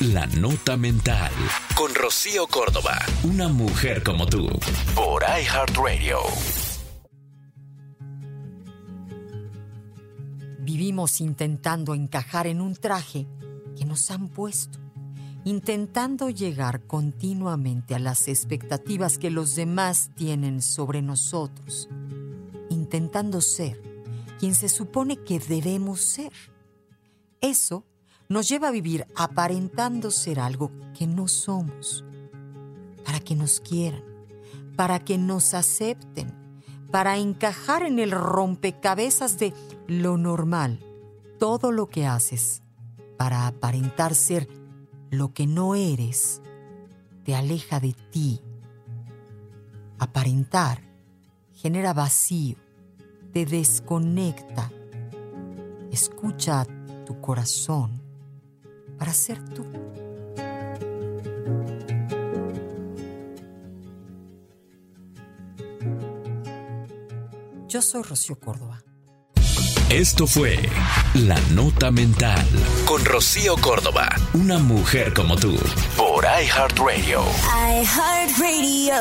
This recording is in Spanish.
La Nota Mental. Con Rocío Córdoba. Una mujer como tú. Por iHeartRadio. Vivimos intentando encajar en un traje que nos han puesto. Intentando llegar continuamente a las expectativas que los demás tienen sobre nosotros. Intentando ser quien se supone que debemos ser. Eso nos lleva a vivir aparentando ser algo que no somos, para que nos quieran, para que nos acepten, para encajar en el rompecabezas de lo normal, todo lo que haces para aparentar ser lo que no eres, te aleja de ti. Aparentar genera vacío, te desconecta. Escucha tu corazón para ser tú. Yo soy Rocío Córdoba. Esto fue La Nota Mental con Rocío Córdoba, una mujer como tú, por iHeartRadio. iHeartRadio.